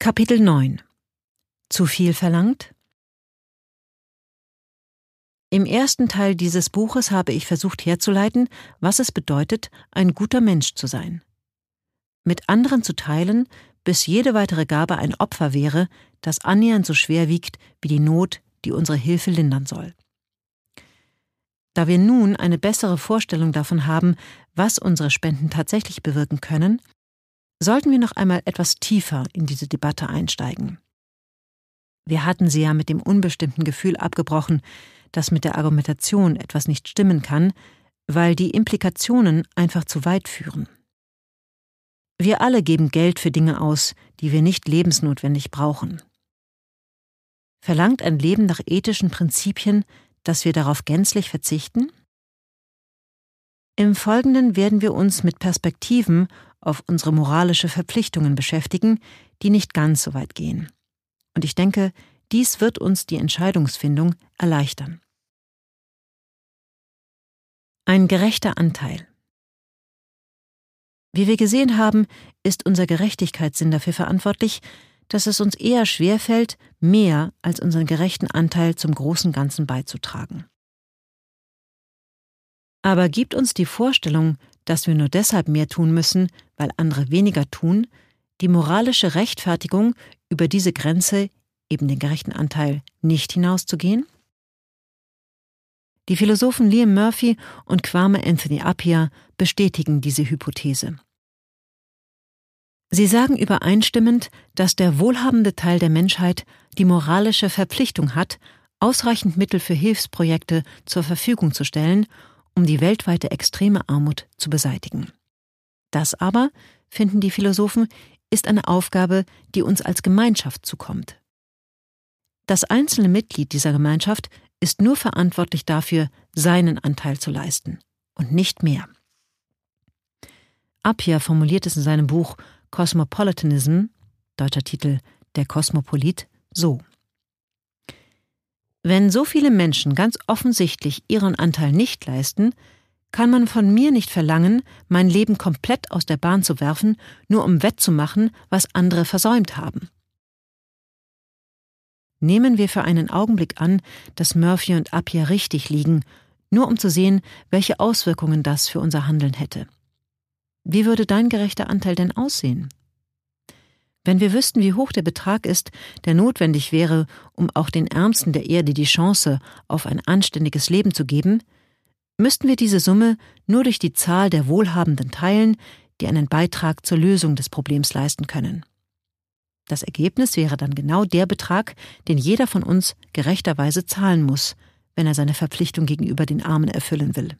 Kapitel 9 Zu viel verlangt? Im ersten Teil dieses Buches habe ich versucht herzuleiten, was es bedeutet, ein guter Mensch zu sein. Mit anderen zu teilen, bis jede weitere Gabe ein Opfer wäre, das annähernd so schwer wiegt wie die Not, die unsere Hilfe lindern soll. Da wir nun eine bessere Vorstellung davon haben, was unsere Spenden tatsächlich bewirken können, sollten wir noch einmal etwas tiefer in diese Debatte einsteigen. Wir hatten sie ja mit dem unbestimmten Gefühl abgebrochen, dass mit der Argumentation etwas nicht stimmen kann, weil die Implikationen einfach zu weit führen. Wir alle geben Geld für Dinge aus, die wir nicht lebensnotwendig brauchen. Verlangt ein Leben nach ethischen Prinzipien, dass wir darauf gänzlich verzichten? Im Folgenden werden wir uns mit Perspektiven auf unsere moralische Verpflichtungen beschäftigen, die nicht ganz so weit gehen. Und ich denke, dies wird uns die Entscheidungsfindung erleichtern. Ein gerechter Anteil. Wie wir gesehen haben, ist unser Gerechtigkeitssinn dafür verantwortlich, dass es uns eher schwerfällt, mehr als unseren gerechten Anteil zum großen Ganzen beizutragen. Aber gibt uns die Vorstellung, dass wir nur deshalb mehr tun müssen, weil andere weniger tun, die moralische Rechtfertigung, über diese Grenze, eben den gerechten Anteil, nicht hinauszugehen? Die Philosophen Liam Murphy und Kwame Anthony Appiah bestätigen diese Hypothese. Sie sagen übereinstimmend, dass der wohlhabende Teil der Menschheit die moralische Verpflichtung hat, ausreichend Mittel für Hilfsprojekte zur Verfügung zu stellen um die weltweite extreme Armut zu beseitigen. Das aber, finden die Philosophen, ist eine Aufgabe, die uns als Gemeinschaft zukommt. Das einzelne Mitglied dieser Gemeinschaft ist nur verantwortlich dafür, seinen Anteil zu leisten und nicht mehr. Appia formuliert es in seinem Buch Cosmopolitanism, deutscher Titel Der Kosmopolit, so. Wenn so viele Menschen ganz offensichtlich ihren Anteil nicht leisten, kann man von mir nicht verlangen, mein Leben komplett aus der Bahn zu werfen, nur um wettzumachen, was andere versäumt haben. Nehmen wir für einen Augenblick an, dass Murphy und Appia richtig liegen, nur um zu sehen, welche Auswirkungen das für unser Handeln hätte. Wie würde dein gerechter Anteil denn aussehen? Wenn wir wüssten, wie hoch der Betrag ist, der notwendig wäre, um auch den Ärmsten der Erde die Chance auf ein anständiges Leben zu geben, müssten wir diese Summe nur durch die Zahl der Wohlhabenden teilen, die einen Beitrag zur Lösung des Problems leisten können. Das Ergebnis wäre dann genau der Betrag, den jeder von uns gerechterweise zahlen muss, wenn er seine Verpflichtung gegenüber den Armen erfüllen will.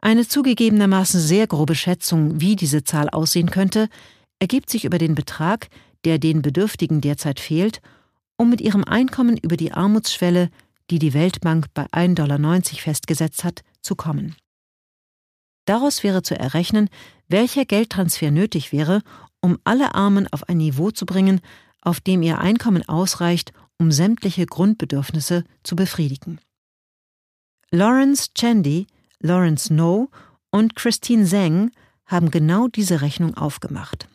Eine zugegebenermaßen sehr grobe Schätzung, wie diese Zahl aussehen könnte, ergibt sich über den Betrag, der den Bedürftigen derzeit fehlt, um mit ihrem Einkommen über die Armutsschwelle, die die Weltbank bei 1,90 Dollar festgesetzt hat, zu kommen. Daraus wäre zu errechnen, welcher Geldtransfer nötig wäre, um alle Armen auf ein Niveau zu bringen, auf dem ihr Einkommen ausreicht, um sämtliche Grundbedürfnisse zu befriedigen. Lawrence Chandy, Lawrence No und Christine Zhang haben genau diese Rechnung aufgemacht.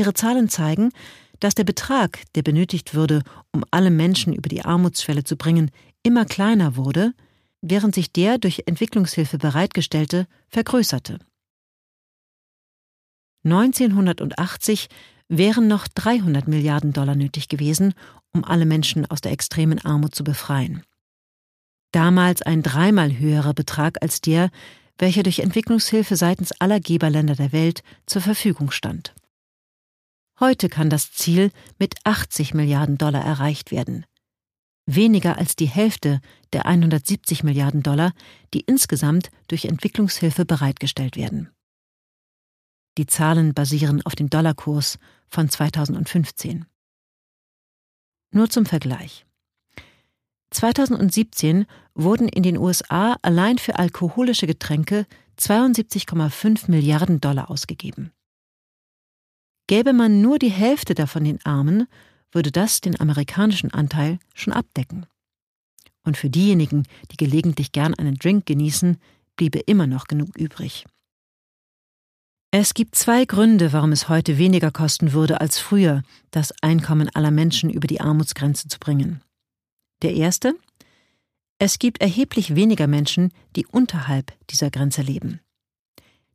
Ihre Zahlen zeigen, dass der Betrag, der benötigt würde, um alle Menschen über die Armutsschwelle zu bringen, immer kleiner wurde, während sich der durch Entwicklungshilfe bereitgestellte vergrößerte. 1980 wären noch 300 Milliarden Dollar nötig gewesen, um alle Menschen aus der extremen Armut zu befreien. Damals ein dreimal höherer Betrag als der, welcher durch Entwicklungshilfe seitens aller Geberländer der Welt zur Verfügung stand. Heute kann das Ziel mit 80 Milliarden Dollar erreicht werden. Weniger als die Hälfte der 170 Milliarden Dollar, die insgesamt durch Entwicklungshilfe bereitgestellt werden. Die Zahlen basieren auf dem Dollarkurs von 2015. Nur zum Vergleich. 2017 wurden in den USA allein für alkoholische Getränke 72,5 Milliarden Dollar ausgegeben. Gäbe man nur die Hälfte davon den Armen, würde das den amerikanischen Anteil schon abdecken. Und für diejenigen, die gelegentlich gern einen Drink genießen, bliebe immer noch genug übrig. Es gibt zwei Gründe, warum es heute weniger kosten würde als früher, das Einkommen aller Menschen über die Armutsgrenze zu bringen. Der erste? Es gibt erheblich weniger Menschen, die unterhalb dieser Grenze leben.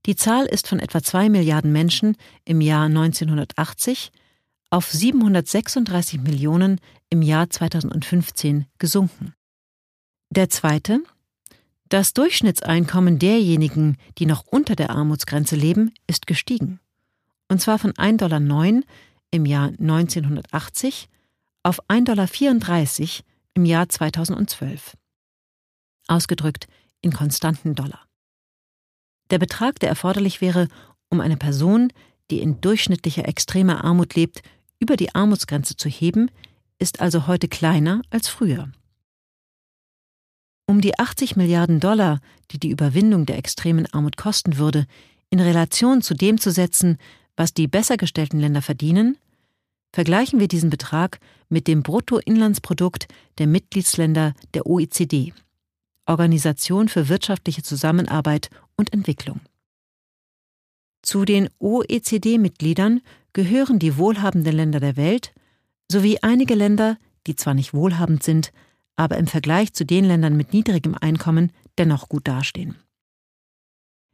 Die Zahl ist von etwa zwei Milliarden Menschen im Jahr 1980 auf 736 Millionen im Jahr 2015 gesunken. Der zweite, das Durchschnittseinkommen derjenigen, die noch unter der Armutsgrenze leben, ist gestiegen. Und zwar von 1,09 Dollar im Jahr 1980 auf 1,34 Dollar im Jahr 2012. Ausgedrückt in konstanten Dollar. Der Betrag, der erforderlich wäre, um eine Person, die in durchschnittlicher extremer Armut lebt, über die Armutsgrenze zu heben, ist also heute kleiner als früher. Um die 80 Milliarden Dollar, die die Überwindung der extremen Armut kosten würde, in Relation zu dem zu setzen, was die besser gestellten Länder verdienen, vergleichen wir diesen Betrag mit dem Bruttoinlandsprodukt der Mitgliedsländer der OECD, Organisation für wirtschaftliche Zusammenarbeit und Entwicklung. Zu den OECD-Mitgliedern gehören die wohlhabenden Länder der Welt sowie einige Länder, die zwar nicht wohlhabend sind, aber im Vergleich zu den Ländern mit niedrigem Einkommen dennoch gut dastehen.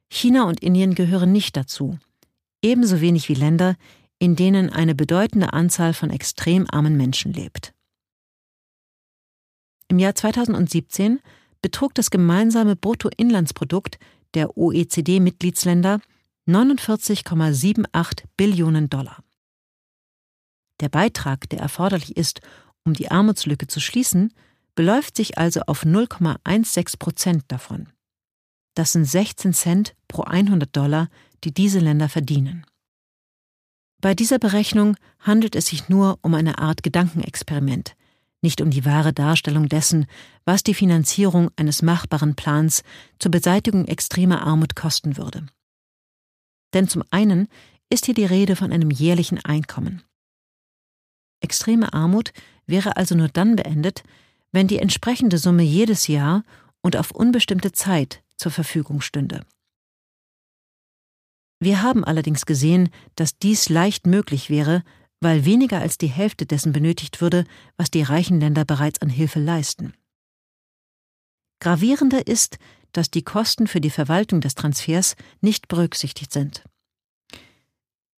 China und Indien gehören nicht dazu, ebenso wenig wie Länder, in denen eine bedeutende Anzahl von extrem armen Menschen lebt. Im Jahr 2017 betrug das gemeinsame Bruttoinlandsprodukt der OECD-Mitgliedsländer 49,78 Billionen Dollar. Der Beitrag, der erforderlich ist, um die Armutslücke zu schließen, beläuft sich also auf 0,16 Prozent davon. Das sind 16 Cent pro 100 Dollar, die diese Länder verdienen. Bei dieser Berechnung handelt es sich nur um eine Art Gedankenexperiment, nicht um die wahre Darstellung dessen, was die Finanzierung eines machbaren Plans zur Beseitigung extremer Armut kosten würde. Denn zum einen ist hier die Rede von einem jährlichen Einkommen. Extreme Armut wäre also nur dann beendet, wenn die entsprechende Summe jedes Jahr und auf unbestimmte Zeit zur Verfügung stünde. Wir haben allerdings gesehen, dass dies leicht möglich wäre, weil weniger als die Hälfte dessen benötigt würde, was die reichen Länder bereits an Hilfe leisten. Gravierender ist, dass die Kosten für die Verwaltung des Transfers nicht berücksichtigt sind.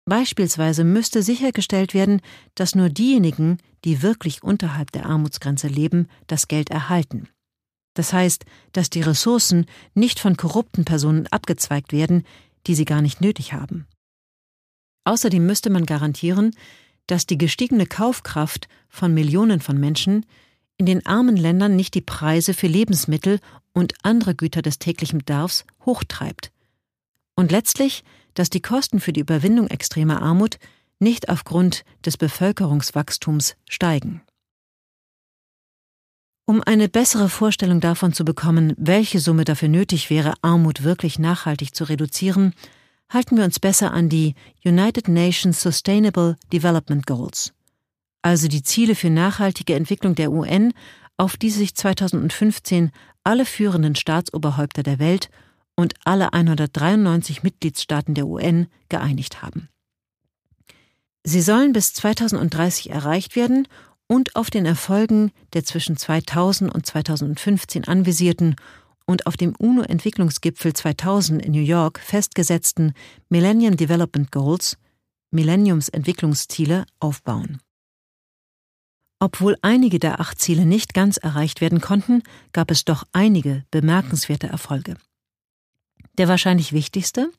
Beispielsweise müsste sichergestellt werden, dass nur diejenigen, die wirklich unterhalb der Armutsgrenze leben, das Geld erhalten. Das heißt, dass die Ressourcen nicht von korrupten Personen abgezweigt werden, die sie gar nicht nötig haben. Außerdem müsste man garantieren, dass die gestiegene Kaufkraft von Millionen von Menschen in den armen Ländern nicht die Preise für Lebensmittel und andere Güter des täglichen Bedarfs hochtreibt. Und letztlich dass die Kosten für die Überwindung extremer Armut nicht aufgrund des Bevölkerungswachstums steigen. Um eine bessere Vorstellung davon zu bekommen, welche Summe dafür nötig wäre, Armut wirklich nachhaltig zu reduzieren, halten wir uns besser an die United Nations Sustainable Development Goals, also die Ziele für nachhaltige Entwicklung der UN, auf die sich 2015 alle führenden Staatsoberhäupter der Welt und alle 193 Mitgliedstaaten der UN geeinigt haben. Sie sollen bis 2030 erreicht werden und auf den Erfolgen der zwischen 2000 und 2015 anvisierten und auf dem UNO-Entwicklungsgipfel 2000 in New York festgesetzten Millennium Development Goals, Millenniumsentwicklungsziele, aufbauen. Obwohl einige der acht Ziele nicht ganz erreicht werden konnten, gab es doch einige bemerkenswerte Erfolge. Der wahrscheinlich wichtigste?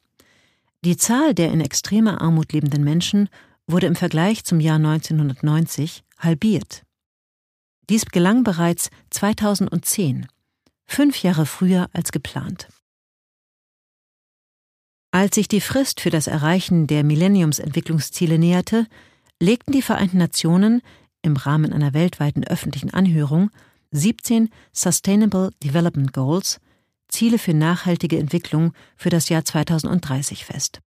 Die Zahl der in extremer Armut lebenden Menschen wurde im Vergleich zum Jahr 1990 halbiert. Dies gelang bereits 2010, fünf Jahre früher als geplant. Als sich die Frist für das Erreichen der Millenniumsentwicklungsziele näherte, legten die Vereinten Nationen im Rahmen einer weltweiten öffentlichen Anhörung 17 Sustainable Development Goals Ziele für nachhaltige Entwicklung für das Jahr 2030 fest.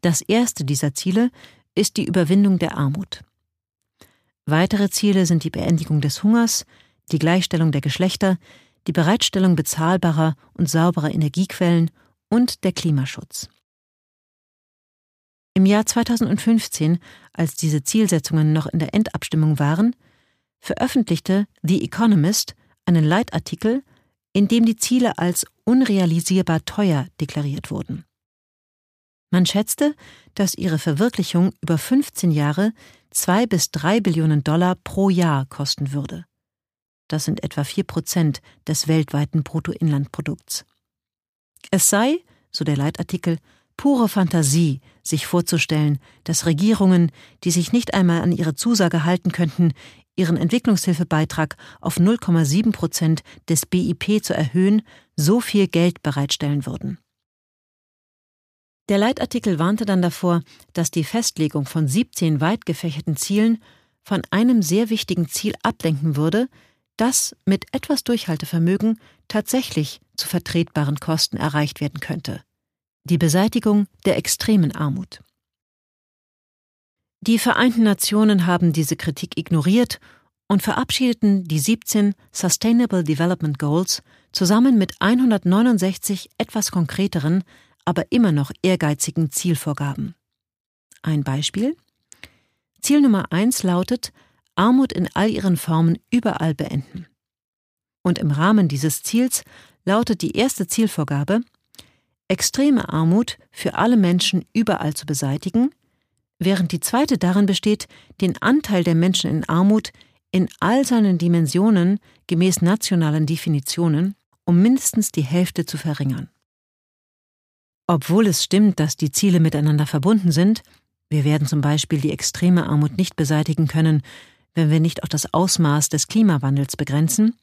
Das erste dieser Ziele ist die Überwindung der Armut. Weitere Ziele sind die Beendigung des Hungers, die Gleichstellung der Geschlechter, die Bereitstellung bezahlbarer und sauberer Energiequellen und der Klimaschutz. Im Jahr 2015, als diese Zielsetzungen noch in der Endabstimmung waren, veröffentlichte The Economist einen Leitartikel, in dem die Ziele als unrealisierbar teuer deklariert wurden. Man schätzte, dass ihre Verwirklichung über 15 Jahre zwei bis drei Billionen Dollar pro Jahr kosten würde. Das sind etwa vier Prozent des weltweiten Bruttoinlandprodukts. Es sei, so der Leitartikel, pure Fantasie, sich vorzustellen, dass Regierungen, die sich nicht einmal an ihre Zusage halten könnten, ihren Entwicklungshilfebeitrag auf 0,7 Prozent des BIP zu erhöhen, so viel Geld bereitstellen würden. Der Leitartikel warnte dann davor, dass die Festlegung von 17 weit gefächerten Zielen von einem sehr wichtigen Ziel ablenken würde, das mit etwas Durchhaltevermögen tatsächlich zu vertretbaren Kosten erreicht werden könnte die Beseitigung der extremen Armut. Die Vereinten Nationen haben diese Kritik ignoriert und verabschiedeten die 17 Sustainable Development Goals zusammen mit 169 etwas konkreteren, aber immer noch ehrgeizigen Zielvorgaben. Ein Beispiel? Ziel Nummer 1 lautet Armut in all ihren Formen überall beenden. Und im Rahmen dieses Ziels lautet die erste Zielvorgabe extreme Armut für alle Menschen überall zu beseitigen, während die zweite darin besteht, den Anteil der Menschen in Armut in all seinen Dimensionen gemäß nationalen Definitionen um mindestens die Hälfte zu verringern. Obwohl es stimmt, dass die Ziele miteinander verbunden sind, wir werden zum Beispiel die extreme Armut nicht beseitigen können, wenn wir nicht auch das Ausmaß des Klimawandels begrenzen,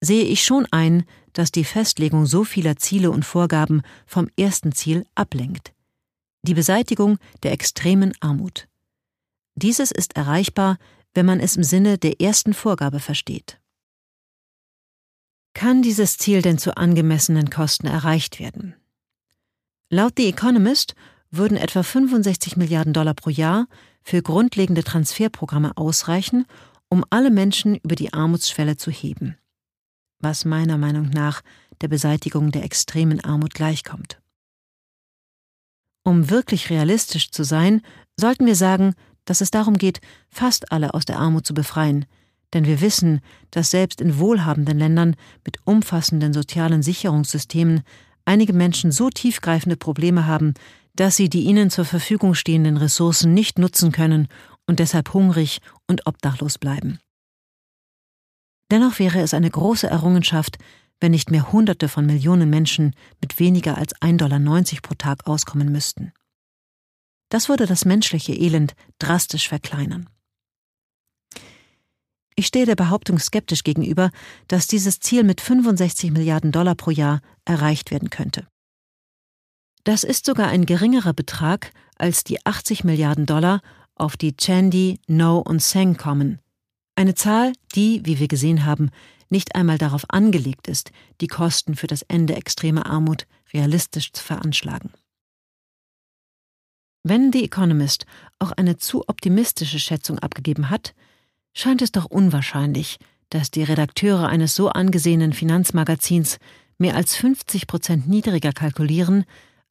sehe ich schon ein, dass die Festlegung so vieler Ziele und Vorgaben vom ersten Ziel ablenkt. Die Beseitigung der extremen Armut. Dieses ist erreichbar, wenn man es im Sinne der ersten Vorgabe versteht. Kann dieses Ziel denn zu angemessenen Kosten erreicht werden? Laut The Economist würden etwa 65 Milliarden Dollar pro Jahr für grundlegende Transferprogramme ausreichen, um alle Menschen über die Armutsschwelle zu heben was meiner Meinung nach der Beseitigung der extremen Armut gleichkommt. Um wirklich realistisch zu sein, sollten wir sagen, dass es darum geht, fast alle aus der Armut zu befreien, denn wir wissen, dass selbst in wohlhabenden Ländern mit umfassenden sozialen Sicherungssystemen einige Menschen so tiefgreifende Probleme haben, dass sie die ihnen zur Verfügung stehenden Ressourcen nicht nutzen können und deshalb hungrig und obdachlos bleiben. Dennoch wäre es eine große Errungenschaft, wenn nicht mehr Hunderte von Millionen Menschen mit weniger als 1,90 Dollar pro Tag auskommen müssten. Das würde das menschliche Elend drastisch verkleinern. Ich stehe der Behauptung skeptisch gegenüber, dass dieses Ziel mit 65 Milliarden Dollar pro Jahr erreicht werden könnte. Das ist sogar ein geringerer Betrag als die 80 Milliarden Dollar, auf die Chandy, No und Seng kommen, eine Zahl, die, wie wir gesehen haben, nicht einmal darauf angelegt ist, die Kosten für das Ende extremer Armut realistisch zu veranschlagen. Wenn The Economist auch eine zu optimistische Schätzung abgegeben hat, scheint es doch unwahrscheinlich, dass die Redakteure eines so angesehenen Finanzmagazins mehr als 50 Prozent niedriger kalkulieren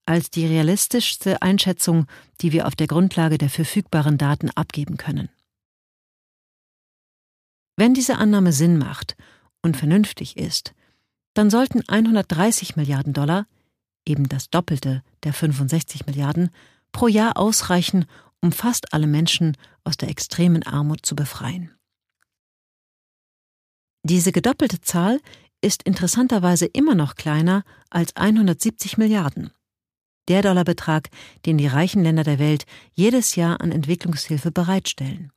als die realistischste Einschätzung, die wir auf der Grundlage der verfügbaren Daten abgeben können. Wenn diese Annahme Sinn macht und vernünftig ist, dann sollten 130 Milliarden Dollar, eben das Doppelte der 65 Milliarden, pro Jahr ausreichen, um fast alle Menschen aus der extremen Armut zu befreien. Diese gedoppelte Zahl ist interessanterweise immer noch kleiner als 170 Milliarden. Der Dollarbetrag, den die reichen Länder der Welt jedes Jahr an Entwicklungshilfe bereitstellen.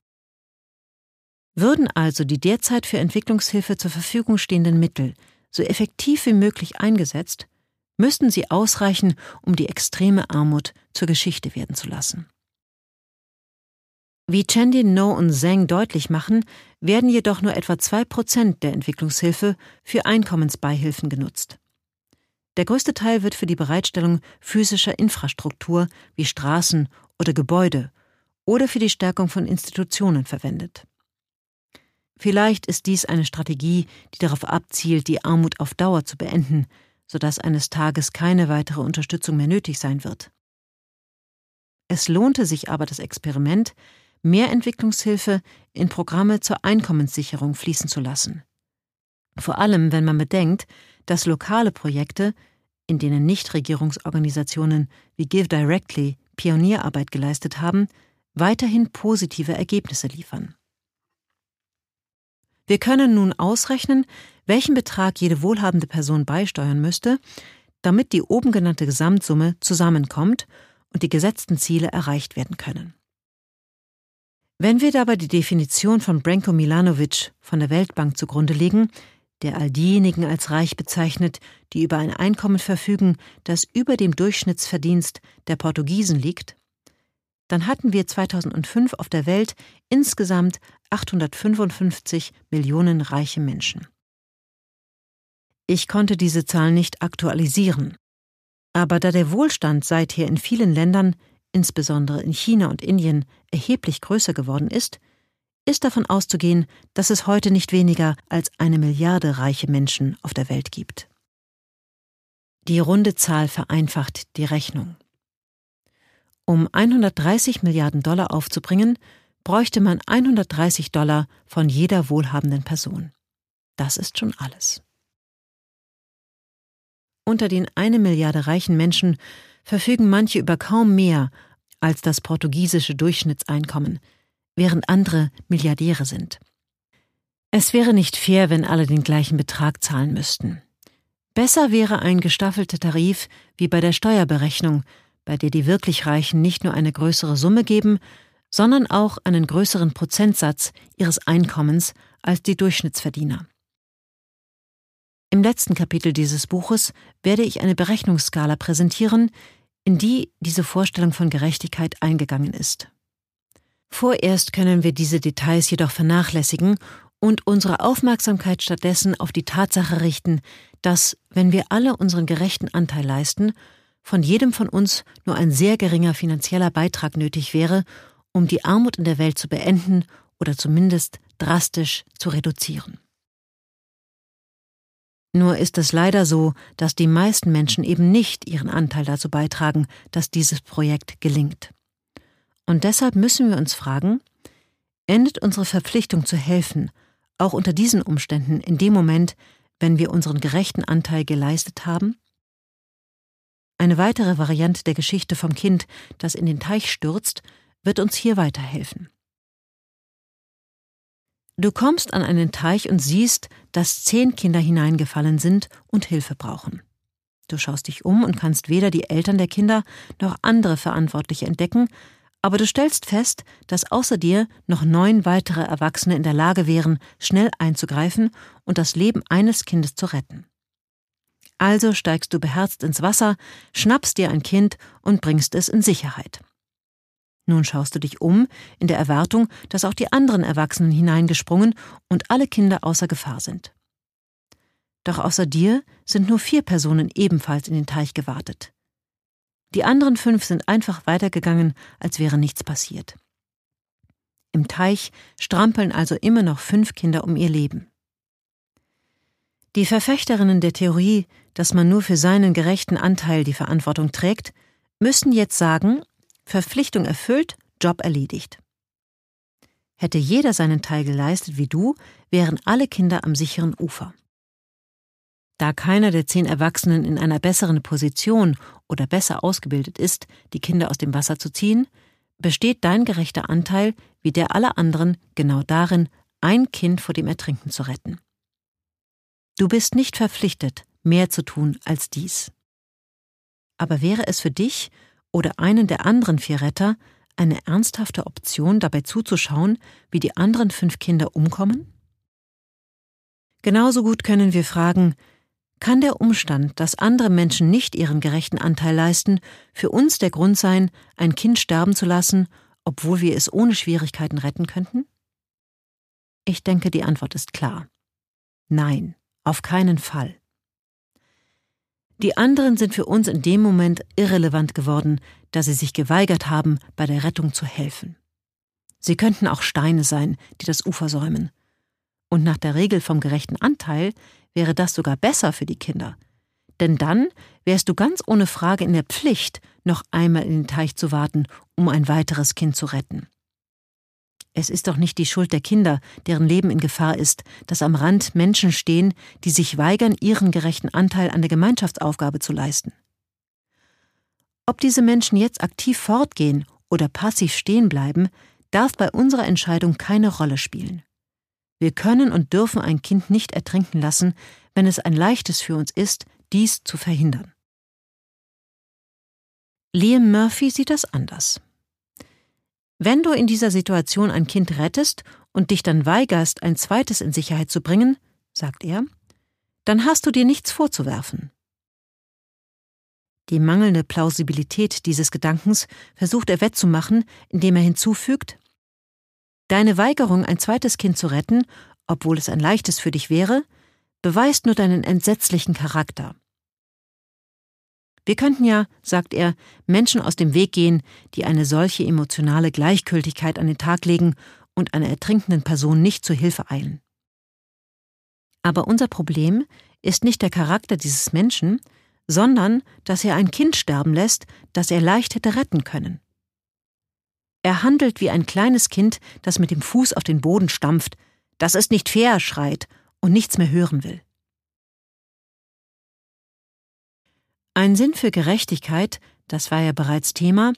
Würden also die derzeit für Entwicklungshilfe zur Verfügung stehenden Mittel so effektiv wie möglich eingesetzt, müssten sie ausreichen, um die extreme Armut zur Geschichte werden zu lassen. Wie Chandy, No und Zhang deutlich machen, werden jedoch nur etwa zwei Prozent der Entwicklungshilfe für Einkommensbeihilfen genutzt. Der größte Teil wird für die Bereitstellung physischer Infrastruktur wie Straßen oder Gebäude oder für die Stärkung von Institutionen verwendet. Vielleicht ist dies eine Strategie, die darauf abzielt, die Armut auf Dauer zu beenden, sodass eines Tages keine weitere Unterstützung mehr nötig sein wird. Es lohnte sich aber das Experiment, mehr Entwicklungshilfe in Programme zur Einkommenssicherung fließen zu lassen. Vor allem, wenn man bedenkt, dass lokale Projekte, in denen Nichtregierungsorganisationen wie Give Directly Pionierarbeit geleistet haben, weiterhin positive Ergebnisse liefern. Wir können nun ausrechnen, welchen Betrag jede wohlhabende Person beisteuern müsste, damit die oben genannte Gesamtsumme zusammenkommt und die gesetzten Ziele erreicht werden können. Wenn wir dabei die Definition von Branko Milanovic von der Weltbank zugrunde legen, der all diejenigen als reich bezeichnet, die über ein Einkommen verfügen, das über dem Durchschnittsverdienst der Portugiesen liegt, dann hatten wir 2005 auf der Welt insgesamt 855 Millionen reiche Menschen. Ich konnte diese Zahl nicht aktualisieren, aber da der Wohlstand seither in vielen Ländern, insbesondere in China und Indien, erheblich größer geworden ist, ist davon auszugehen, dass es heute nicht weniger als eine Milliarde reiche Menschen auf der Welt gibt. Die runde Zahl vereinfacht die Rechnung. Um 130 Milliarden Dollar aufzubringen, bräuchte man 130 Dollar von jeder wohlhabenden Person. Das ist schon alles. Unter den eine Milliarde reichen Menschen verfügen manche über kaum mehr als das portugiesische Durchschnittseinkommen, während andere Milliardäre sind. Es wäre nicht fair, wenn alle den gleichen Betrag zahlen müssten. Besser wäre ein gestaffelter Tarif wie bei der Steuerberechnung, bei der die wirklich Reichen nicht nur eine größere Summe geben, sondern auch einen größeren Prozentsatz ihres Einkommens als die Durchschnittsverdiener. Im letzten Kapitel dieses Buches werde ich eine Berechnungsskala präsentieren, in die diese Vorstellung von Gerechtigkeit eingegangen ist. Vorerst können wir diese Details jedoch vernachlässigen und unsere Aufmerksamkeit stattdessen auf die Tatsache richten, dass, wenn wir alle unseren gerechten Anteil leisten, von jedem von uns nur ein sehr geringer finanzieller Beitrag nötig wäre, um die Armut in der Welt zu beenden oder zumindest drastisch zu reduzieren. Nur ist es leider so, dass die meisten Menschen eben nicht ihren Anteil dazu beitragen, dass dieses Projekt gelingt. Und deshalb müssen wir uns fragen, endet unsere Verpflichtung zu helfen, auch unter diesen Umständen in dem Moment, wenn wir unseren gerechten Anteil geleistet haben? Eine weitere Variante der Geschichte vom Kind, das in den Teich stürzt, wird uns hier weiterhelfen. Du kommst an einen Teich und siehst, dass zehn Kinder hineingefallen sind und Hilfe brauchen. Du schaust dich um und kannst weder die Eltern der Kinder noch andere Verantwortliche entdecken, aber du stellst fest, dass außer dir noch neun weitere Erwachsene in der Lage wären, schnell einzugreifen und das Leben eines Kindes zu retten. Also steigst du beherzt ins Wasser, schnappst dir ein Kind und bringst es in Sicherheit. Nun schaust du dich um, in der Erwartung, dass auch die anderen Erwachsenen hineingesprungen und alle Kinder außer Gefahr sind. Doch außer dir sind nur vier Personen ebenfalls in den Teich gewartet. Die anderen fünf sind einfach weitergegangen, als wäre nichts passiert. Im Teich strampeln also immer noch fünf Kinder um ihr Leben. Die Verfechterinnen der Theorie, dass man nur für seinen gerechten Anteil die Verantwortung trägt, müssten jetzt sagen, Verpflichtung erfüllt, Job erledigt. Hätte jeder seinen Teil geleistet wie du, wären alle Kinder am sicheren Ufer. Da keiner der zehn Erwachsenen in einer besseren Position oder besser ausgebildet ist, die Kinder aus dem Wasser zu ziehen, besteht dein gerechter Anteil wie der aller anderen genau darin, ein Kind vor dem Ertrinken zu retten. Du bist nicht verpflichtet, mehr zu tun als dies. Aber wäre es für dich oder einen der anderen vier Retter eine ernsthafte Option, dabei zuzuschauen, wie die anderen fünf Kinder umkommen? Genauso gut können wir fragen, kann der Umstand, dass andere Menschen nicht ihren gerechten Anteil leisten, für uns der Grund sein, ein Kind sterben zu lassen, obwohl wir es ohne Schwierigkeiten retten könnten? Ich denke, die Antwort ist klar. Nein. Auf keinen Fall. Die anderen sind für uns in dem Moment irrelevant geworden, da sie sich geweigert haben, bei der Rettung zu helfen. Sie könnten auch Steine sein, die das Ufer säumen. Und nach der Regel vom gerechten Anteil wäre das sogar besser für die Kinder. Denn dann wärst du ganz ohne Frage in der Pflicht, noch einmal in den Teich zu warten, um ein weiteres Kind zu retten. Es ist doch nicht die Schuld der Kinder, deren Leben in Gefahr ist, dass am Rand Menschen stehen, die sich weigern, ihren gerechten Anteil an der Gemeinschaftsaufgabe zu leisten. Ob diese Menschen jetzt aktiv fortgehen oder passiv stehen bleiben, darf bei unserer Entscheidung keine Rolle spielen. Wir können und dürfen ein Kind nicht ertrinken lassen, wenn es ein leichtes für uns ist, dies zu verhindern. Liam Murphy sieht das anders. Wenn du in dieser Situation ein Kind rettest und dich dann weigerst, ein zweites in Sicherheit zu bringen, sagt er, dann hast du dir nichts vorzuwerfen. Die mangelnde Plausibilität dieses Gedankens versucht er wettzumachen, indem er hinzufügt Deine Weigerung, ein zweites Kind zu retten, obwohl es ein leichtes für dich wäre, beweist nur deinen entsetzlichen Charakter. Wir könnten ja, sagt er, Menschen aus dem Weg gehen, die eine solche emotionale Gleichgültigkeit an den Tag legen und einer ertrinkenden Person nicht zur Hilfe eilen. Aber unser Problem ist nicht der Charakter dieses Menschen, sondern dass er ein Kind sterben lässt, das er leicht hätte retten können. Er handelt wie ein kleines Kind, das mit dem Fuß auf den Boden stampft, das ist nicht fair, schreit und nichts mehr hören will. Ein Sinn für Gerechtigkeit, das war ja bereits Thema,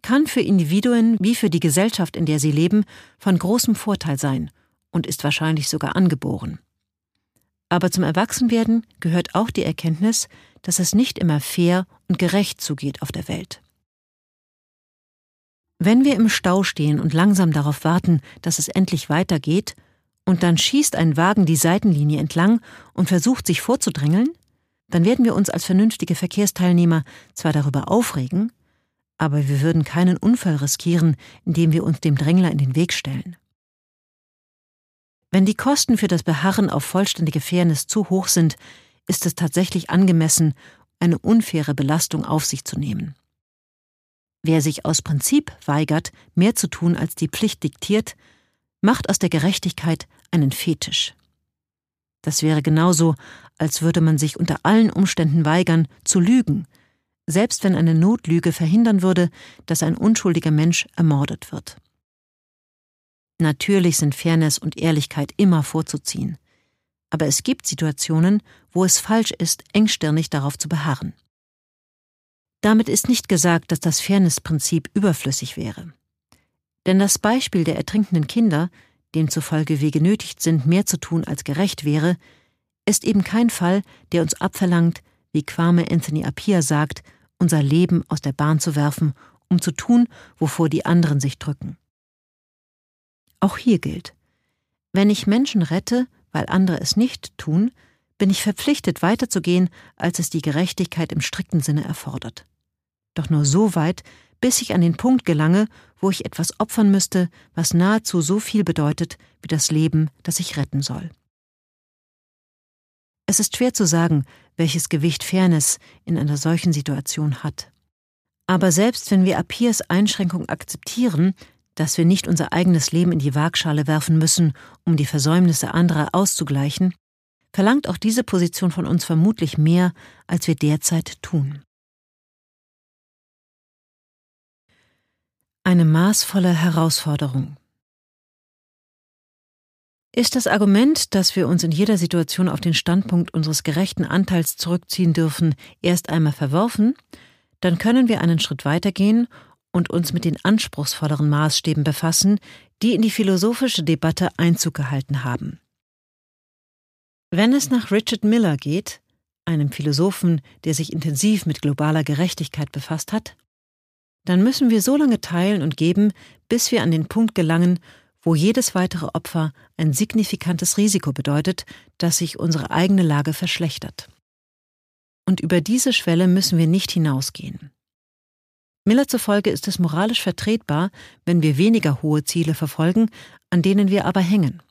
kann für Individuen wie für die Gesellschaft, in der sie leben, von großem Vorteil sein und ist wahrscheinlich sogar angeboren. Aber zum Erwachsenwerden gehört auch die Erkenntnis, dass es nicht immer fair und gerecht zugeht auf der Welt. Wenn wir im Stau stehen und langsam darauf warten, dass es endlich weitergeht, und dann schießt ein Wagen die Seitenlinie entlang und versucht sich vorzudrängeln, dann werden wir uns als vernünftige Verkehrsteilnehmer zwar darüber aufregen, aber wir würden keinen Unfall riskieren, indem wir uns dem Drängler in den Weg stellen. Wenn die Kosten für das Beharren auf vollständige Fairness zu hoch sind, ist es tatsächlich angemessen, eine unfaire Belastung auf sich zu nehmen. Wer sich aus Prinzip weigert, mehr zu tun, als die Pflicht diktiert, macht aus der Gerechtigkeit einen Fetisch. Das wäre genauso, als würde man sich unter allen Umständen weigern, zu lügen, selbst wenn eine Notlüge verhindern würde, dass ein unschuldiger Mensch ermordet wird. Natürlich sind Fairness und Ehrlichkeit immer vorzuziehen, aber es gibt Situationen, wo es falsch ist, engstirnig darauf zu beharren. Damit ist nicht gesagt, dass das Fairnessprinzip überflüssig wäre. Denn das Beispiel der ertrinkenden Kinder demzufolge wir genötigt sind, mehr zu tun, als gerecht wäre, ist eben kein Fall, der uns abverlangt, wie Kwame Anthony Appiah sagt, unser Leben aus der Bahn zu werfen, um zu tun, wovor die anderen sich drücken. Auch hier gilt, wenn ich Menschen rette, weil andere es nicht tun, bin ich verpflichtet weiterzugehen, als es die Gerechtigkeit im strikten Sinne erfordert. Doch nur so weit, bis ich an den Punkt gelange, wo ich etwas opfern müsste, was nahezu so viel bedeutet wie das Leben, das ich retten soll. Es ist schwer zu sagen, welches Gewicht Fairness in einer solchen Situation hat. Aber selbst wenn wir Apirs Einschränkung akzeptieren, dass wir nicht unser eigenes Leben in die Waagschale werfen müssen, um die Versäumnisse anderer auszugleichen, verlangt auch diese Position von uns vermutlich mehr, als wir derzeit tun. Eine maßvolle Herausforderung. Ist das Argument, dass wir uns in jeder Situation auf den Standpunkt unseres gerechten Anteils zurückziehen dürfen, erst einmal verworfen, dann können wir einen Schritt weitergehen und uns mit den anspruchsvolleren Maßstäben befassen, die in die philosophische Debatte Einzug gehalten haben. Wenn es nach Richard Miller geht, einem Philosophen, der sich intensiv mit globaler Gerechtigkeit befasst hat, dann müssen wir so lange teilen und geben, bis wir an den Punkt gelangen, wo jedes weitere Opfer ein signifikantes Risiko bedeutet, dass sich unsere eigene Lage verschlechtert. Und über diese Schwelle müssen wir nicht hinausgehen. Miller zufolge ist es moralisch vertretbar, wenn wir weniger hohe Ziele verfolgen, an denen wir aber hängen.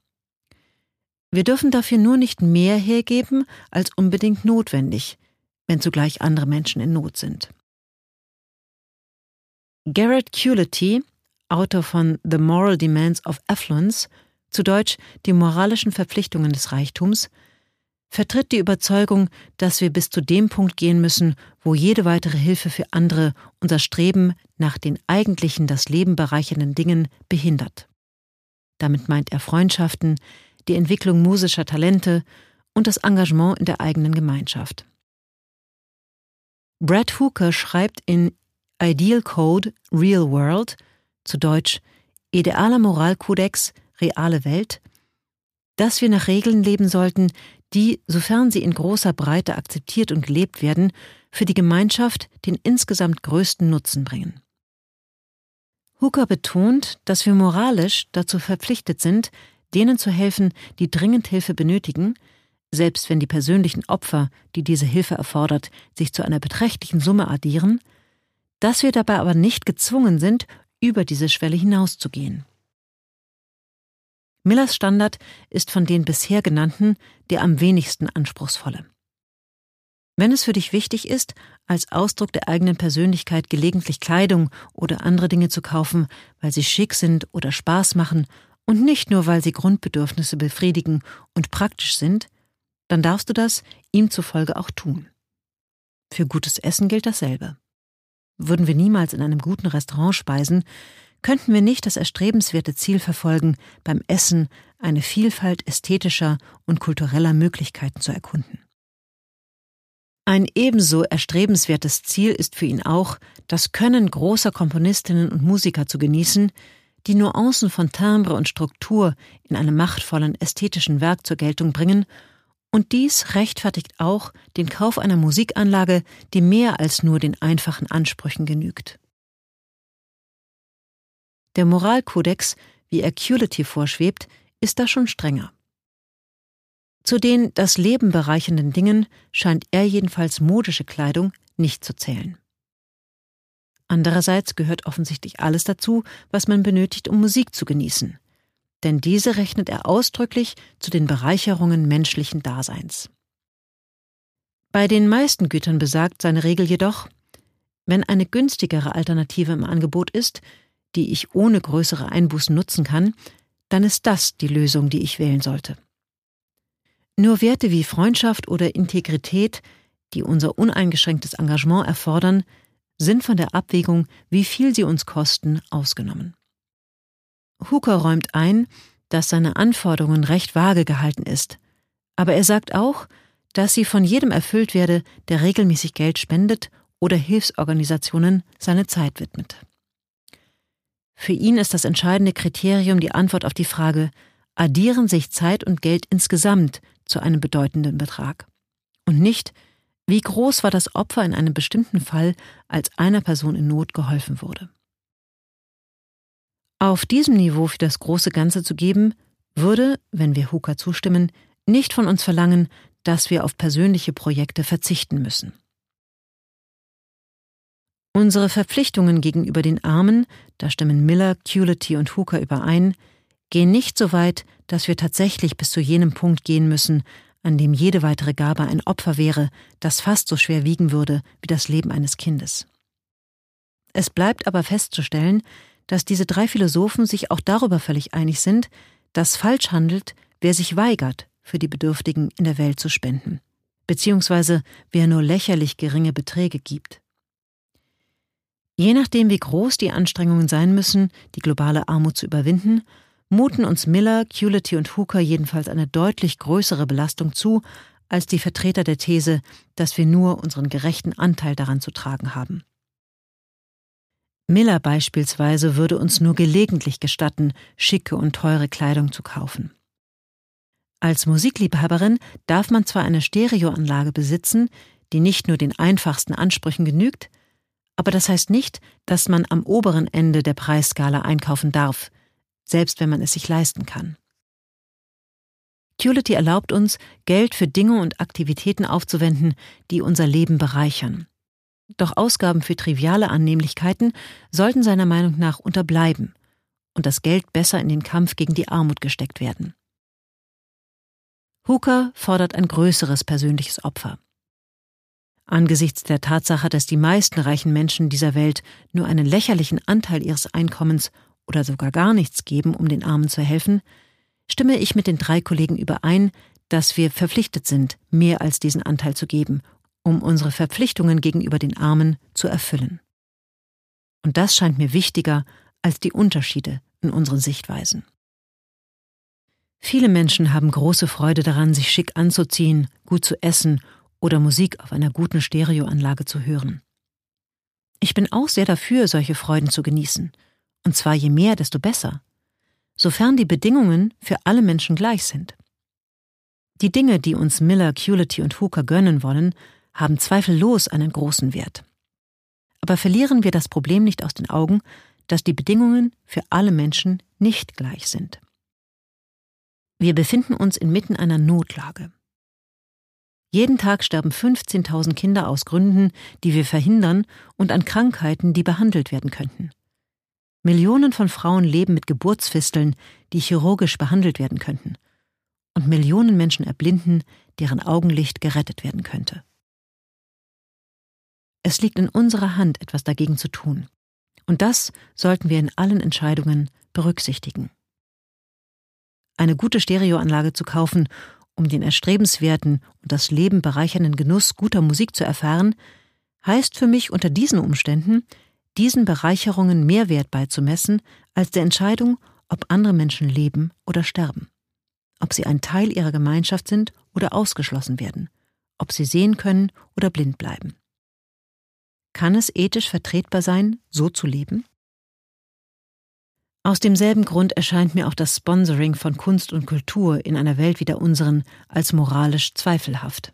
Wir dürfen dafür nur nicht mehr hergeben als unbedingt notwendig, wenn zugleich andere Menschen in Not sind. Garrett Culity, Autor von The Moral Demands of Affluence, zu Deutsch Die moralischen Verpflichtungen des Reichtums, vertritt die Überzeugung, dass wir bis zu dem Punkt gehen müssen, wo jede weitere Hilfe für andere unser Streben nach den eigentlichen das Leben bereichernden Dingen behindert. Damit meint er Freundschaften, die Entwicklung musischer Talente und das Engagement in der eigenen Gemeinschaft. Brad Hooker schreibt in Ideal Code Real World, zu Deutsch Idealer Moralkodex Reale Welt, dass wir nach Regeln leben sollten, die, sofern sie in großer Breite akzeptiert und gelebt werden, für die Gemeinschaft den insgesamt größten Nutzen bringen. Hooker betont, dass wir moralisch dazu verpflichtet sind, denen zu helfen, die dringend Hilfe benötigen, selbst wenn die persönlichen Opfer, die diese Hilfe erfordert, sich zu einer beträchtlichen Summe addieren, dass wir dabei aber nicht gezwungen sind, über diese Schwelle hinauszugehen. Millers Standard ist von den bisher genannten der am wenigsten anspruchsvolle. Wenn es für dich wichtig ist, als Ausdruck der eigenen Persönlichkeit gelegentlich Kleidung oder andere Dinge zu kaufen, weil sie schick sind oder Spaß machen und nicht nur, weil sie Grundbedürfnisse befriedigen und praktisch sind, dann darfst du das ihm zufolge auch tun. Für gutes Essen gilt dasselbe. Würden wir niemals in einem guten Restaurant speisen, könnten wir nicht das erstrebenswerte Ziel verfolgen, beim Essen eine Vielfalt ästhetischer und kultureller Möglichkeiten zu erkunden. Ein ebenso erstrebenswertes Ziel ist für ihn auch, das Können großer Komponistinnen und Musiker zu genießen, die Nuancen von Timbre und Struktur in einem machtvollen ästhetischen Werk zur Geltung bringen und dies rechtfertigt auch den Kauf einer Musikanlage, die mehr als nur den einfachen Ansprüchen genügt. Der Moralkodex, wie er Culity vorschwebt, ist da schon strenger. Zu den das Leben bereichernden Dingen scheint er jedenfalls modische Kleidung nicht zu zählen. Andererseits gehört offensichtlich alles dazu, was man benötigt, um Musik zu genießen, denn diese rechnet er ausdrücklich zu den Bereicherungen menschlichen Daseins. Bei den meisten Gütern besagt seine Regel jedoch, wenn eine günstigere Alternative im Angebot ist, die ich ohne größere Einbußen nutzen kann, dann ist das die Lösung, die ich wählen sollte. Nur Werte wie Freundschaft oder Integrität, die unser uneingeschränktes Engagement erfordern, sind von der Abwägung, wie viel sie uns kosten, ausgenommen. Hooker räumt ein, dass seine Anforderungen recht vage gehalten ist, aber er sagt auch, dass sie von jedem erfüllt werde, der regelmäßig Geld spendet oder Hilfsorganisationen seine Zeit widmet. Für ihn ist das entscheidende Kriterium die Antwort auf die Frage, addieren sich Zeit und Geld insgesamt zu einem bedeutenden Betrag? Und nicht, wie groß war das Opfer in einem bestimmten Fall, als einer Person in Not geholfen wurde? Auf diesem Niveau für das große Ganze zu geben, würde, wenn wir Hooker zustimmen, nicht von uns verlangen, dass wir auf persönliche Projekte verzichten müssen. Unsere Verpflichtungen gegenüber den Armen, da stimmen Miller, Culity und Hooker überein, gehen nicht so weit, dass wir tatsächlich bis zu jenem Punkt gehen müssen, an dem jede weitere Gabe ein Opfer wäre, das fast so schwer wiegen würde wie das Leben eines Kindes. Es bleibt aber festzustellen, dass diese drei Philosophen sich auch darüber völlig einig sind, dass falsch handelt, wer sich weigert, für die Bedürftigen in der Welt zu spenden, beziehungsweise wer nur lächerlich geringe Beträge gibt. Je nachdem, wie groß die Anstrengungen sein müssen, die globale Armut zu überwinden, muten uns Miller, Culity und Hooker jedenfalls eine deutlich größere Belastung zu, als die Vertreter der These, dass wir nur unseren gerechten Anteil daran zu tragen haben. Miller beispielsweise würde uns nur gelegentlich gestatten, schicke und teure Kleidung zu kaufen. Als Musikliebhaberin darf man zwar eine Stereoanlage besitzen, die nicht nur den einfachsten Ansprüchen genügt, aber das heißt nicht, dass man am oberen Ende der Preisskala einkaufen darf, selbst wenn man es sich leisten kann. Culity erlaubt uns, Geld für Dinge und Aktivitäten aufzuwenden, die unser Leben bereichern. Doch Ausgaben für triviale Annehmlichkeiten sollten seiner Meinung nach unterbleiben und das Geld besser in den Kampf gegen die Armut gesteckt werden. Hooker fordert ein größeres persönliches Opfer. Angesichts der Tatsache, dass die meisten reichen Menschen dieser Welt nur einen lächerlichen Anteil ihres Einkommens oder sogar gar nichts geben, um den Armen zu helfen, stimme ich mit den drei Kollegen überein, dass wir verpflichtet sind, mehr als diesen Anteil zu geben, um unsere Verpflichtungen gegenüber den Armen zu erfüllen. Und das scheint mir wichtiger als die Unterschiede in unseren Sichtweisen. Viele Menschen haben große Freude daran, sich schick anzuziehen, gut zu essen oder Musik auf einer guten Stereoanlage zu hören. Ich bin auch sehr dafür, solche Freuden zu genießen, und zwar je mehr, desto besser, sofern die Bedingungen für alle Menschen gleich sind. Die Dinge, die uns Miller, Culity und Hooker gönnen wollen, haben zweifellos einen großen Wert. Aber verlieren wir das Problem nicht aus den Augen, dass die Bedingungen für alle Menschen nicht gleich sind. Wir befinden uns inmitten einer Notlage. Jeden Tag sterben 15.000 Kinder aus Gründen, die wir verhindern und an Krankheiten, die behandelt werden könnten. Millionen von Frauen leben mit Geburtsfisteln, die chirurgisch behandelt werden könnten. Und Millionen Menschen erblinden, deren Augenlicht gerettet werden könnte. Es liegt in unserer Hand, etwas dagegen zu tun. Und das sollten wir in allen Entscheidungen berücksichtigen. Eine gute Stereoanlage zu kaufen, um den erstrebenswerten und das Leben bereichernden Genuss guter Musik zu erfahren, heißt für mich unter diesen Umständen, diesen Bereicherungen mehr Wert beizumessen als der Entscheidung, ob andere Menschen leben oder sterben, ob sie ein Teil ihrer Gemeinschaft sind oder ausgeschlossen werden, ob sie sehen können oder blind bleiben. Kann es ethisch vertretbar sein, so zu leben? Aus demselben Grund erscheint mir auch das Sponsoring von Kunst und Kultur in einer Welt wie der unseren als moralisch zweifelhaft.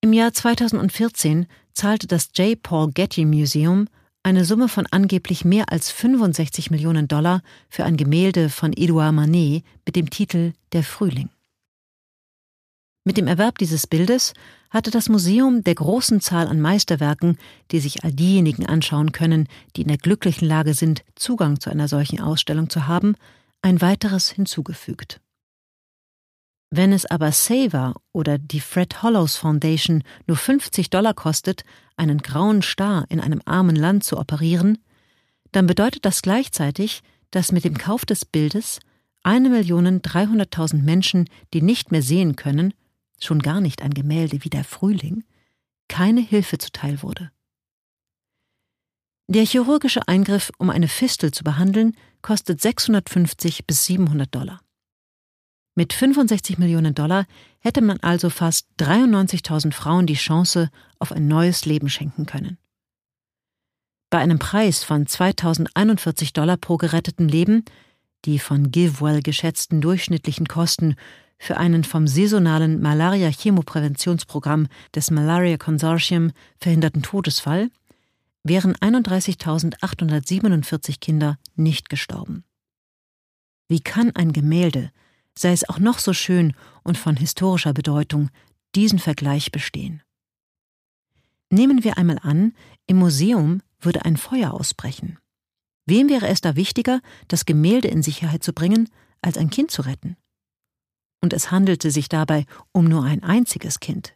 Im Jahr 2014 zahlte das J. Paul Getty Museum eine Summe von angeblich mehr als 65 Millionen Dollar für ein Gemälde von Edouard Manet mit dem Titel Der Frühling. Mit dem Erwerb dieses Bildes hatte das Museum der großen Zahl an Meisterwerken, die sich all diejenigen anschauen können, die in der glücklichen Lage sind, Zugang zu einer solchen Ausstellung zu haben, ein weiteres hinzugefügt. Wenn es aber Saver oder die Fred Hollows Foundation nur 50 Dollar kostet, einen grauen Star in einem armen Land zu operieren, dann bedeutet das gleichzeitig, dass mit dem Kauf des Bildes 1.300.000 Menschen, die nicht mehr sehen können, schon gar nicht ein Gemälde wie der Frühling, keine Hilfe zuteil wurde. Der chirurgische Eingriff, um eine Fistel zu behandeln, kostet 650 bis 700 Dollar. Mit 65 Millionen Dollar hätte man also fast 93.000 Frauen die Chance auf ein neues Leben schenken können. Bei einem Preis von 2041 Dollar pro geretteten Leben, die von GiveWell geschätzten durchschnittlichen Kosten für einen vom saisonalen Malaria-Chemopräventionsprogramm des Malaria Consortium verhinderten Todesfall wären 31.847 Kinder nicht gestorben. Wie kann ein Gemälde, sei es auch noch so schön und von historischer Bedeutung, diesen Vergleich bestehen? Nehmen wir einmal an, im Museum würde ein Feuer ausbrechen. Wem wäre es da wichtiger, das Gemälde in Sicherheit zu bringen, als ein Kind zu retten? Und es handelte sich dabei um nur ein einziges Kind.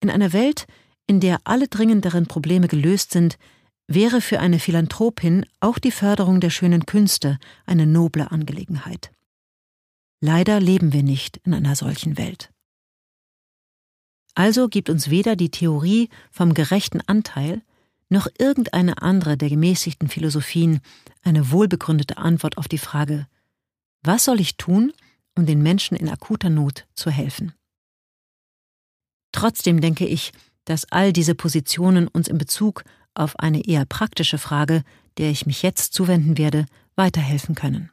In einer Welt, in der alle dringenderen Probleme gelöst sind, wäre für eine Philanthropin auch die Förderung der schönen Künste eine noble Angelegenheit. Leider leben wir nicht in einer solchen Welt. Also gibt uns weder die Theorie vom gerechten Anteil noch irgendeine andere der gemäßigten Philosophien eine wohlbegründete Antwort auf die Frage, was soll ich tun, um den Menschen in akuter Not zu helfen. Trotzdem denke ich, dass all diese Positionen uns in Bezug auf eine eher praktische Frage, der ich mich jetzt zuwenden werde, weiterhelfen können.